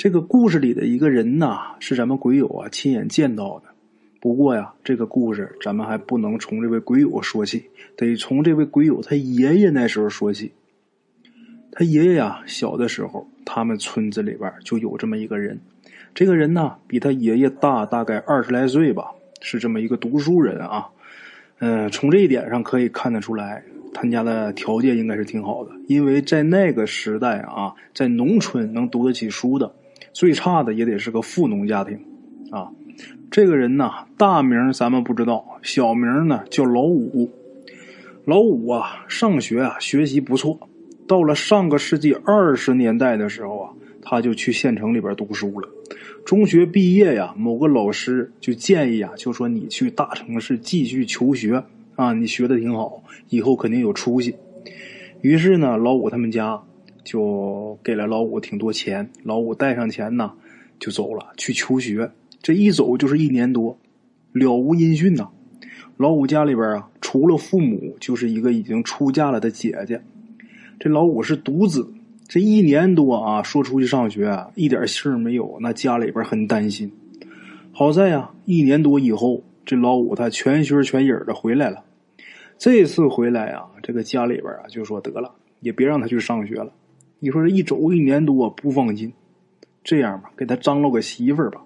这个故事里的一个人呐，是咱们鬼友啊亲眼见到的。不过呀，这个故事咱们还不能从这位鬼友说起，得从这位鬼友他爷爷那时候说起。他爷爷呀，小的时候，他们村子里边就有这么一个人。这个人呢，比他爷爷大大概二十来岁吧，是这么一个读书人啊。嗯，从这一点上可以看得出来，他家的条件应该是挺好的。因为在那个时代啊，在农村能读得起书的，最差的也得是个富农家庭啊。这个人呢，大名咱们不知道，小名呢叫老五。老五啊，上学啊学习不错。到了上个世纪二十年代的时候啊，他就去县城里边读书了。中学毕业呀，某个老师就建议啊，就说你去大城市继续求学啊，你学的挺好，以后肯定有出息。于是呢，老五他们家就给了老五挺多钱，老五带上钱呢就走了去求学。这一走就是一年多，了无音讯呐。老五家里边啊，除了父母，就是一个已经出嫁了的姐姐。这老五是独子，这一年多啊，说出去上学一点信儿没有，那家里边很担心。好在呀，一年多以后，这老五他全心全意的回来了。这次回来啊，这个家里边啊就说得了，也别让他去上学了。你说这一走一年多不放心，这样吧，给他张罗个媳妇儿吧。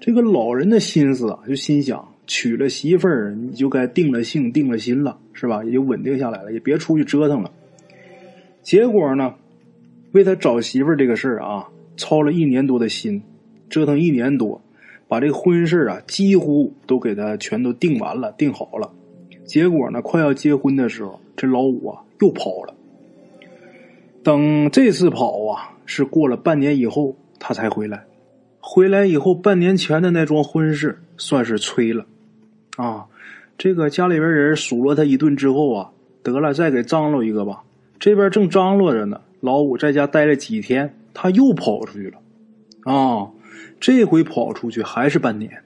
这个老人的心思啊，就心想：娶了媳妇儿，你就该定了性、定了心了，是吧？也就稳定下来了，也别出去折腾了。结果呢，为他找媳妇儿这个事儿啊，操了一年多的心，折腾一年多，把这个婚事啊，几乎都给他全都定完了、定好了。结果呢，快要结婚的时候，这老五啊又跑了。等这次跑啊，是过了半年以后，他才回来。回来以后，半年前的那桩婚事算是吹了，啊，这个家里边人数落他一顿之后啊，得了，再给张罗一个吧。这边正张罗着呢，老五在家待了几天，他又跑出去了，啊，这回跑出去还是半年，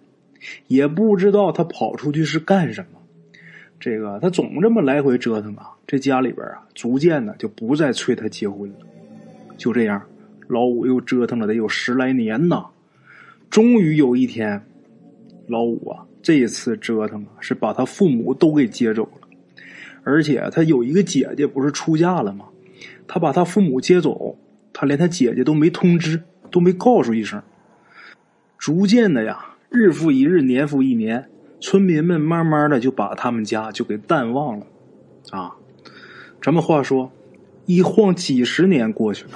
也不知道他跑出去是干什么。这个他总这么来回折腾啊，这家里边啊，逐渐的就不再催他结婚了。就这样，老五又折腾了得有十来年呐。终于有一天，老五啊，这一次折腾啊，是把他父母都给接走了，而且他有一个姐姐，不是出嫁了吗？他把他父母接走，他连他姐姐都没通知，都没告诉一声。逐渐的呀，日复一日，年复一年，村民们慢慢的就把他们家就给淡忘了。啊，咱们话说，一晃几十年过去了，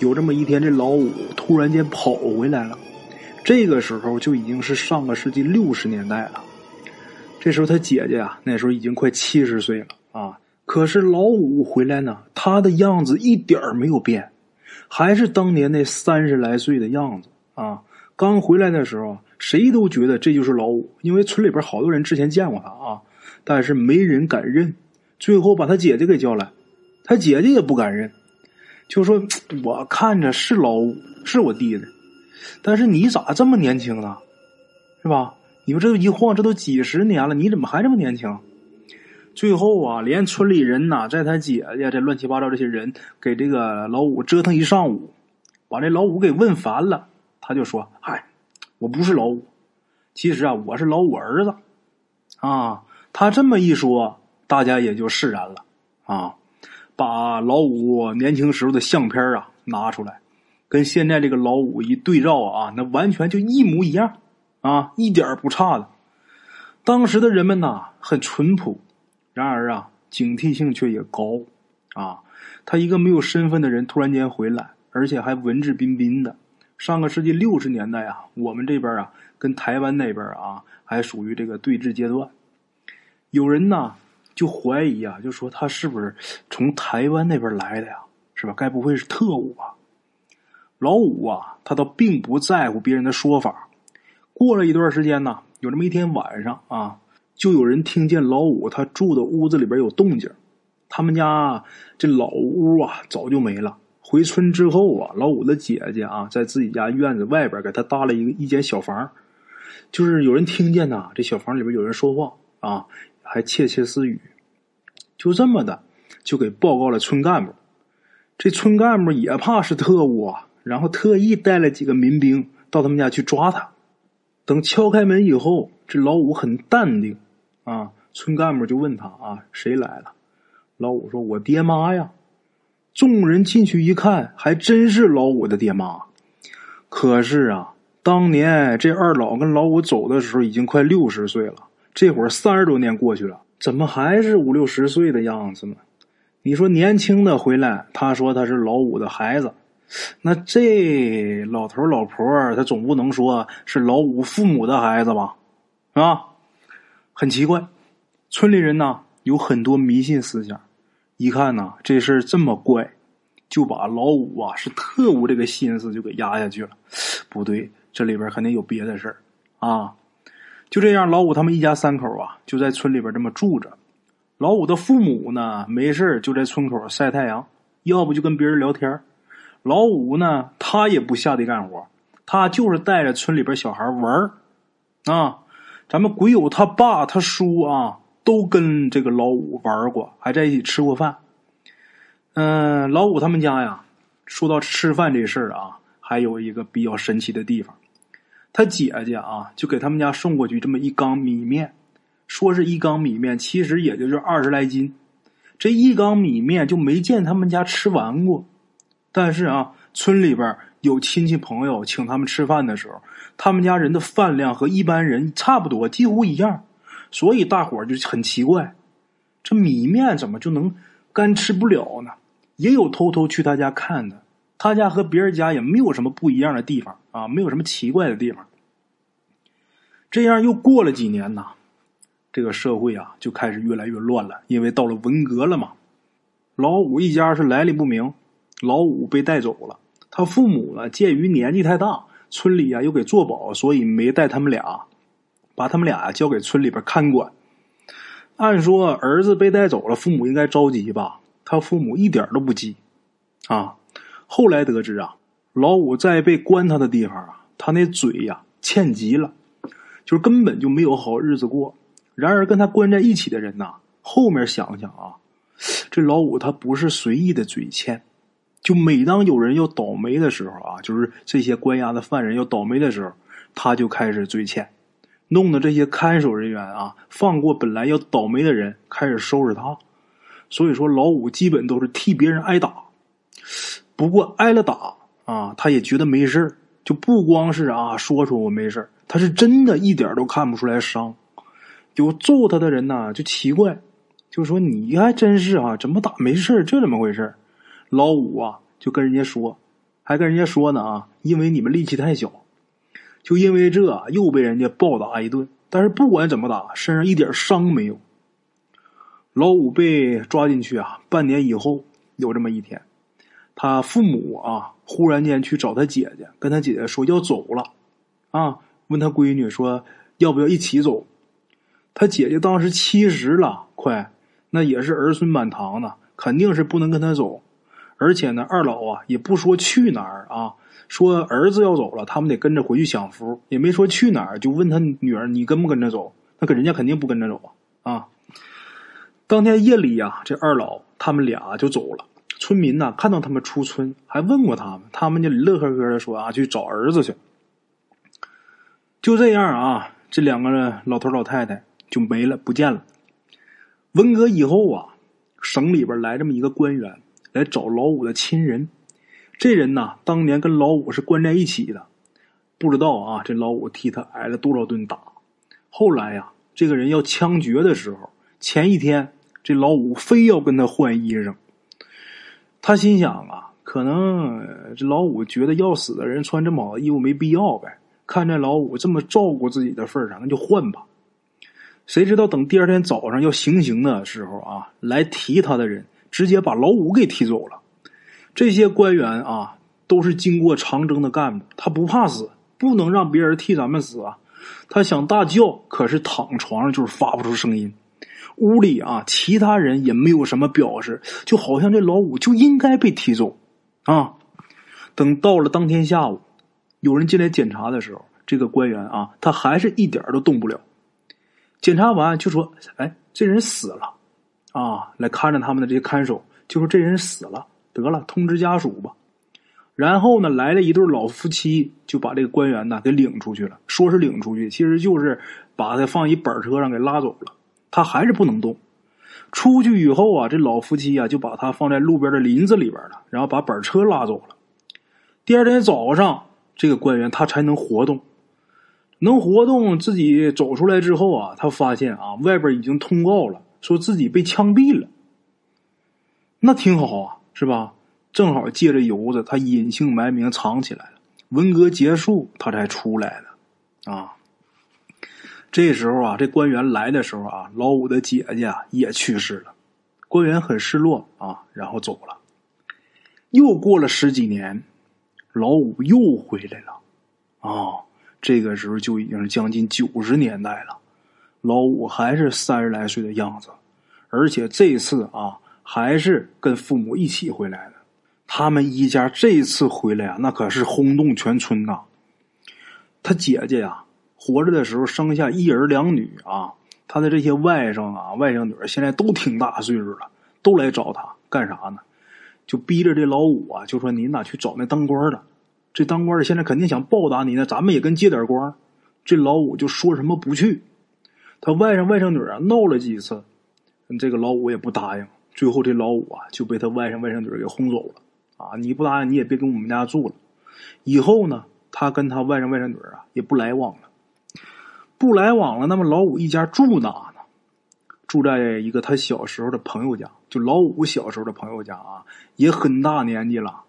有这么一天，这老五突然间跑回来了。这个时候就已经是上个世纪六十年代了。这时候他姐姐啊，那时候已经快七十岁了啊。可是老五回来呢，他的样子一点没有变，还是当年那三十来岁的样子啊。刚回来的时候，谁都觉得这就是老五，因为村里边好多人之前见过他啊，但是没人敢认。最后把他姐姐给叫来，他姐姐也不敢认，就说：“我看着是老五，是我弟弟。”但是你咋这么年轻呢？是吧？你们这一晃，这都几十年了，你怎么还这么年轻？最后啊，连村里人呐，在他姐姐这乱七八糟这些人给这个老五折腾一上午，把这老五给问烦了。他就说：“嗨，我不是老五，其实啊，我是老五儿子。”啊，他这么一说，大家也就释然了。啊，把老五年轻时候的相片啊拿出来。跟现在这个老五一对照啊，那完全就一模一样啊，一点不差的。当时的人们呐很淳朴，然而啊警惕性却也高啊。他一个没有身份的人突然间回来，而且还文质彬彬的。上个世纪六十年代啊，我们这边啊跟台湾那边啊还属于这个对峙阶段。有人呢就怀疑啊，就说他是不是从台湾那边来的呀？是吧？该不会是特务吧？老五啊，他倒并不在乎别人的说法。过了一段时间呢，有这么一天晚上啊，就有人听见老五他住的屋子里边有动静。他们家这老屋啊，早就没了。回村之后啊，老五的姐姐啊，在自己家院子外边给他搭了一个一间小房，就是有人听见呐，这小房里边有人说话啊，还窃窃私语。就这么的，就给报告了村干部。这村干部也怕是特务啊。然后特意带了几个民兵到他们家去抓他。等敲开门以后，这老五很淡定啊。村干部就问他啊，谁来了？老五说：“我爹妈呀。”众人进去一看，还真是老五的爹妈。可是啊，当年这二老跟老五走的时候，已经快六十岁了。这会儿三十多年过去了，怎么还是五六十岁的样子呢？你说年轻的回来，他说他是老五的孩子，那这老头老婆他总不能说是老五父母的孩子吧？啊，很奇怪。村里人呢有很多迷信思想。一看呐，这事这么怪，就把老五啊是特务这个心思就给压下去了。不对，这里边肯定有别的事儿啊！就这样，老五他们一家三口啊就在村里边这么住着。老五的父母呢，没事就在村口晒太阳，要不就跟别人聊天。老五呢，他也不下地干活，他就是带着村里边小孩玩啊，咱们鬼友他爸他叔啊。都跟这个老五玩过，还在一起吃过饭。嗯，老五他们家呀，说到吃饭这事儿啊，还有一个比较神奇的地方。他姐姐啊，就给他们家送过去这么一缸米面，说是一缸米面，其实也就是二十来斤。这一缸米面就没见他们家吃完过。但是啊，村里边有亲戚朋友请他们吃饭的时候，他们家人的饭量和一般人差不多，几乎一样。所以大伙儿就很奇怪，这米面怎么就能干吃不了呢？也有偷偷去他家看的，他家和别人家也没有什么不一样的地方啊，没有什么奇怪的地方。这样又过了几年呐，这个社会啊就开始越来越乱了，因为到了文革了嘛。老五一家是来历不明，老五被带走了，他父母呢鉴于年纪太大，村里啊又给做保，所以没带他们俩。把他们俩交给村里边看管。按说儿子被带走了，父母应该着急吧？他父母一点都不急啊。后来得知啊，老五在被关他的地方啊，他那嘴呀欠极了，就是根本就没有好日子过。然而跟他关在一起的人呐，后面想想啊，这老五他不是随意的嘴欠，就每当有人要倒霉的时候啊，就是这些关押的犯人要倒霉的时候，他就开始嘴欠。弄得这些看守人员啊，放过本来要倒霉的人，开始收拾他。所以说，老五基本都是替别人挨打。不过挨了打啊，他也觉得没事就不光是啊说说我没事他是真的一点都看不出来伤。有揍他的人呢，就奇怪，就说你还真是啊，怎么打没事这怎么回事老五啊，就跟人家说，还跟人家说呢啊，因为你们力气太小。就因为这又被人家暴打一顿，但是不管怎么打，身上一点伤没有。老五被抓进去啊，半年以后有这么一天，他父母啊忽然间去找他姐姐，跟他姐姐说要走了，啊，问他闺女说要不要一起走。他姐姐当时七十了，快，那也是儿孙满堂的，肯定是不能跟他走。而且呢，二老啊也不说去哪儿啊。说儿子要走了，他们得跟着回去享福，也没说去哪儿，就问他女儿：“你跟不跟着走？”那可人家肯定不跟着走啊！啊，当天夜里呀，这二老他们俩就走了。村民呢看到他们出村，还问过他们，他们就乐呵呵的说：“啊，去找儿子去。”就这样啊，这两个老头老太太就没了，不见了。文革以后啊，省里边来这么一个官员来找老五的亲人。这人呐，当年跟老五是关在一起的，不知道啊，这老五替他挨了多少顿打。后来呀，这个人要枪决的时候，前一天这老五非要跟他换衣裳。他心想啊，可能这老五觉得要死的人穿这么好的衣服没必要呗。看在老五这么照顾自己的份上，那就换吧。谁知道等第二天早上要行刑的时候啊，来提他的人直接把老五给踢走了。这些官员啊，都是经过长征的干部，他不怕死，不能让别人替咱们死啊！他想大叫，可是躺床上就是发不出声音。屋里啊，其他人也没有什么表示，就好像这老五就应该被踢走啊！等到了当天下午，有人进来检查的时候，这个官员啊，他还是一点都动不了。检查完就说：“哎，这人死了啊！”来看着他们的这些看守就说：“这人死了。”得了，通知家属吧。然后呢，来了一对老夫妻，就把这个官员呢给领出去了。说是领出去，其实就是把他放一板车上给拉走了。他还是不能动。出去以后啊，这老夫妻啊就把他放在路边的林子里边了，然后把板车拉走了。第二天早上，这个官员他才能活动，能活动。自己走出来之后啊，他发现啊，外边已经通告了，说自己被枪毙了。那挺好啊，是吧？正好借着油子，他隐姓埋名藏起来了。文革结束，他才出来的啊。这时候啊，这官员来的时候啊，老五的姐姐也去世了。官员很失落啊，然后走了。又过了十几年，老五又回来了啊。这个时候就已经将近九十年代了，老五还是三十来岁的样子，而且这次啊，还是跟父母一起回来的。他们一家这次回来啊，那可是轰动全村呐。他姐姐呀，活着的时候生下一儿两女啊。他的这些外甥啊、外甥女现在都挺大岁数了，都来找他干啥呢？就逼着这老五啊，就说您哪去找那当官的？这当官的现在肯定想报答你呢，咱们也跟接点光。这老五就说什么不去。他外甥外甥女啊闹了几次，这个老五也不答应。最后这老五啊就被他外甥外甥女给轰走了。啊！你不答应，你也别跟我们家住了。以后呢，他跟他外甥外甥女啊也不来往了，不来往了。那么老五一家住哪呢？住在一个他小时候的朋友家，就老五小时候的朋友家啊，也很大年纪了。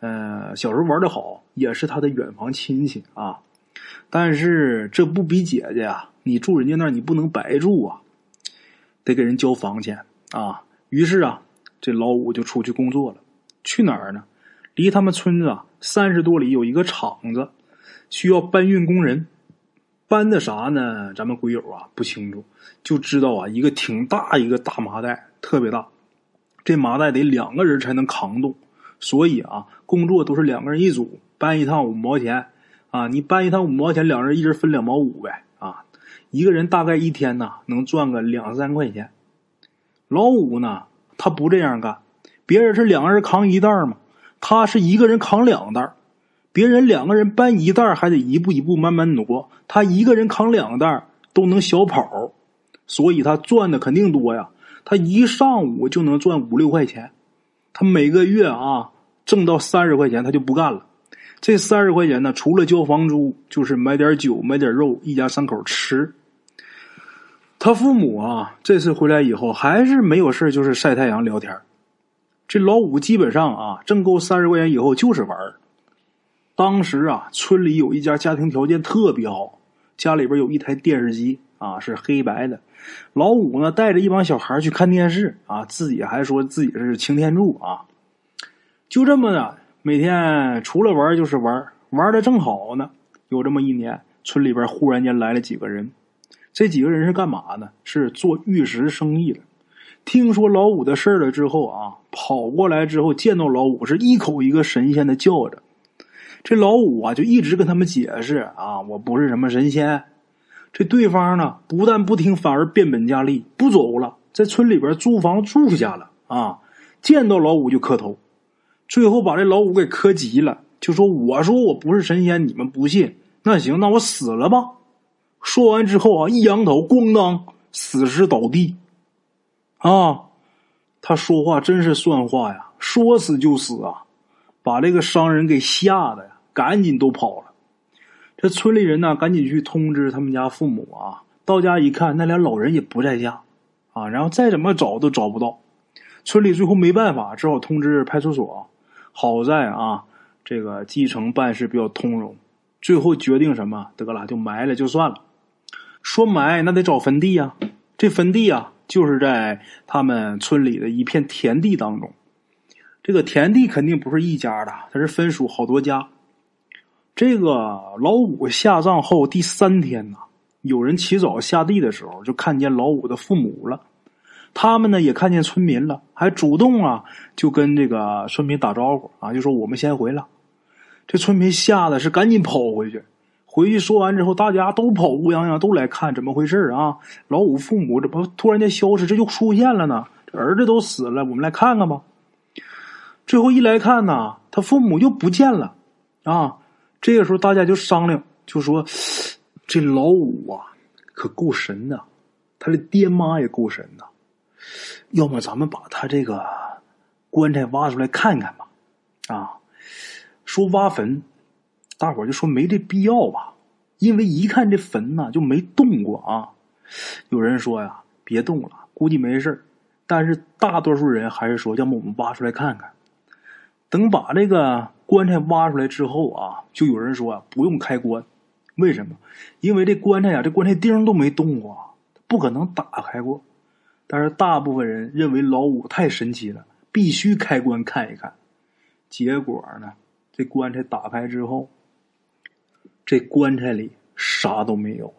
呃，小时候玩的好，也是他的远房亲戚啊。但是这不比姐姐啊，你住人家那儿，你不能白住啊，得给人交房钱啊。于是啊，这老五就出去工作了。去哪儿呢？离他们村子啊三十多里有一个厂子，需要搬运工人。搬的啥呢？咱们鬼友啊不清楚，就知道啊一个挺大一个大麻袋，特别大。这麻袋得两个人才能扛动，所以啊工作都是两个人一组，搬一趟五毛钱啊。你搬一趟五毛钱，两人一人分两毛五呗啊。一个人大概一天呢能赚个两三块钱。老五呢，他不这样干。别人是两个人扛一袋嘛，他是一个人扛两袋别人两个人搬一袋还得一步一步慢慢挪，他一个人扛两袋都能小跑，所以他赚的肯定多呀。他一上午就能赚五六块钱，他每个月啊挣到三十块钱他就不干了。这三十块钱呢，除了交房租，就是买点酒、买点肉，一家三口吃。他父母啊，这次回来以后还是没有事就是晒太阳聊天这老五基本上啊，挣够三十块钱以后就是玩。当时啊，村里有一家家庭条件特别好，家里边有一台电视机啊，是黑白的。老五呢，带着一帮小孩去看电视啊，自己还说自己是擎天柱啊。就这么的，每天除了玩就是玩，玩的正好呢。有这么一年，村里边忽然间来了几个人，这几个人是干嘛呢？是做玉石生意的。听说老五的事儿了之后啊，跑过来之后见到老五是一口一个神仙的叫着。这老五啊就一直跟他们解释啊，我不是什么神仙。这对方呢不但不听，反而变本加厉，不走了，在村里边租房住下了啊。见到老五就磕头，最后把这老五给磕急了，就说：“我说我不是神仙，你们不信，那行，那我死了吧。”说完之后啊，一扬头，咣当，死尸倒地。啊，他说话真是算话呀，说死就死啊，把这个商人给吓得呀，赶紧都跑了。这村里人呢，赶紧去通知他们家父母啊。到家一看，那俩老人也不在家啊，然后再怎么找都找不到。村里最后没办法，只好通知派出所。好在啊，这个基层办事比较通融，最后决定什么得了，就埋了就算了。说埋那得找坟地呀，这坟地啊。就是在他们村里的一片田地当中，这个田地肯定不是一家的，它是分属好多家。这个老五下葬后第三天呢，有人起早下地的时候，就看见老五的父母了。他们呢也看见村民了，还主动啊就跟这个村民打招呼啊，就说我们先回了。这村民吓得是赶紧跑回去。回去说完之后，大家都跑乌泱泱都来看怎么回事啊！老五父母怎么突然间消失？这就出现了呢？这儿子都死了，我们来看看吧。最后一来看呢，他父母又不见了啊！这个时候大家就商量，就说这老五啊，可够神的，他的爹妈也够神的，要么咱们把他这个棺材挖出来看看吧？啊，说挖坟，大伙就说没这必要吧，因为一看这坟呐就没动过啊。有人说呀，别动了，估计没事但是大多数人还是说，要么我们挖出来看看。等把这个棺材挖出来之后啊，就有人说啊，不用开棺。为什么？因为这棺材呀，这棺材钉都没动过，不可能打开过。但是大部分人认为老五太神奇了，必须开棺看一看。结果呢，这棺材打开之后，这棺材里啥都没有。